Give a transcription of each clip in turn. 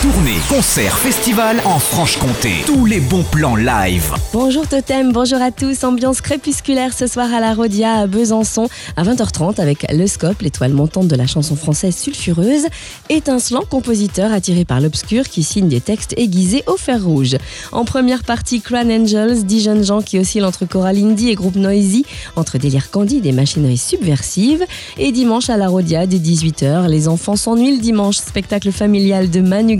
Tournée, concert, festival en Franche-Comté. Tous les bons plans live. Bonjour Totem, bonjour à tous. Ambiance crépusculaire ce soir à la Rodia à Besançon à 20h30 avec Le Scope, l'étoile montante de la chanson française sulfureuse. Étincelant compositeur attiré par l'obscur qui signe des textes aiguisés au fer rouge. En première partie, Crown Angels, dix jeunes gens qui oscillent entre choral indie et groupe noisy, entre délire candide et machinerie subversive. Et dimanche à la Rodia dès 18h, les enfants s'ennuient le dimanche, spectacle familial de Manu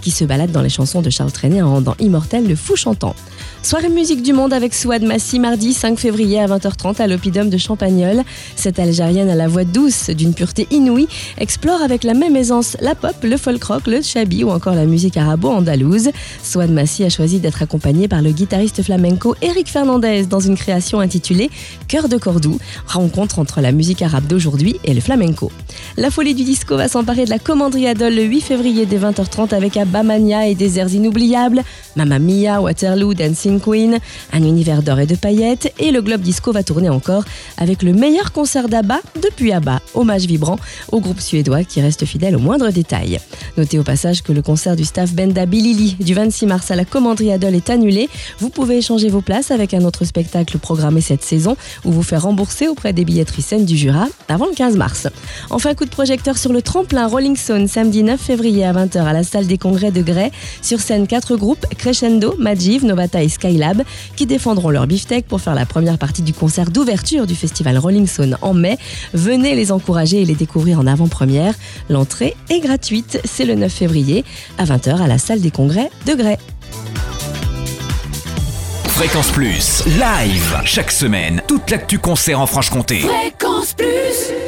Qui se balade dans les chansons de Charles Trenet en rendant immortel le fou chantant. Soirée musique du monde avec Souad Massi mardi 5 février à 20h30 à l'Opidum de Champagnol. Cette Algérienne à la voix douce, d'une pureté inouïe, explore avec la même aisance la pop, le folk rock, le chabi ou encore la musique arabo-andalouse. Souad Massi a choisi d'être accompagnée par le guitariste flamenco Eric Fernandez dans une création intitulée Cœur de Cordoue, rencontre entre la musique arabe d'aujourd'hui et le flamenco. La folie du disco va s'emparer de la commanderie Adol le 8 février dès 20h30 avec Abamania et des airs inoubliables, Mamma Mia, Waterloo, Dancing Queen, un univers d'or et de paillettes, et le Globe Disco va tourner encore avec le meilleur concert d'ABBA depuis ABBA, hommage vibrant au groupe suédois qui reste fidèle aux moindres détails. Notez au passage que le concert du staff Benda Bilili du 26 mars à la commanderie Adol est annulé. Vous pouvez échanger vos places avec un autre spectacle programmé cette saison ou vous faire rembourser auprès des billetteries scènes du Jura avant le 15 mars. Enfin, coup de projecteur sur le tremplin Rolling Stone samedi 9 février à 20h à la salle des congrès de Grès. Sur scène, quatre groupes Crescendo, Majiv, Novata et Skylab qui défendront leur beefsteak pour faire la première partie du concert d'ouverture du festival Rolling Stone en mai. Venez les encourager et les découvrir en avant-première. L'entrée est gratuite, c'est le 9 février à 20h à la salle des congrès de Grès. Fréquence Plus. Live. Chaque semaine, toute l'actu concert en Franche-Comté. Fréquence Plus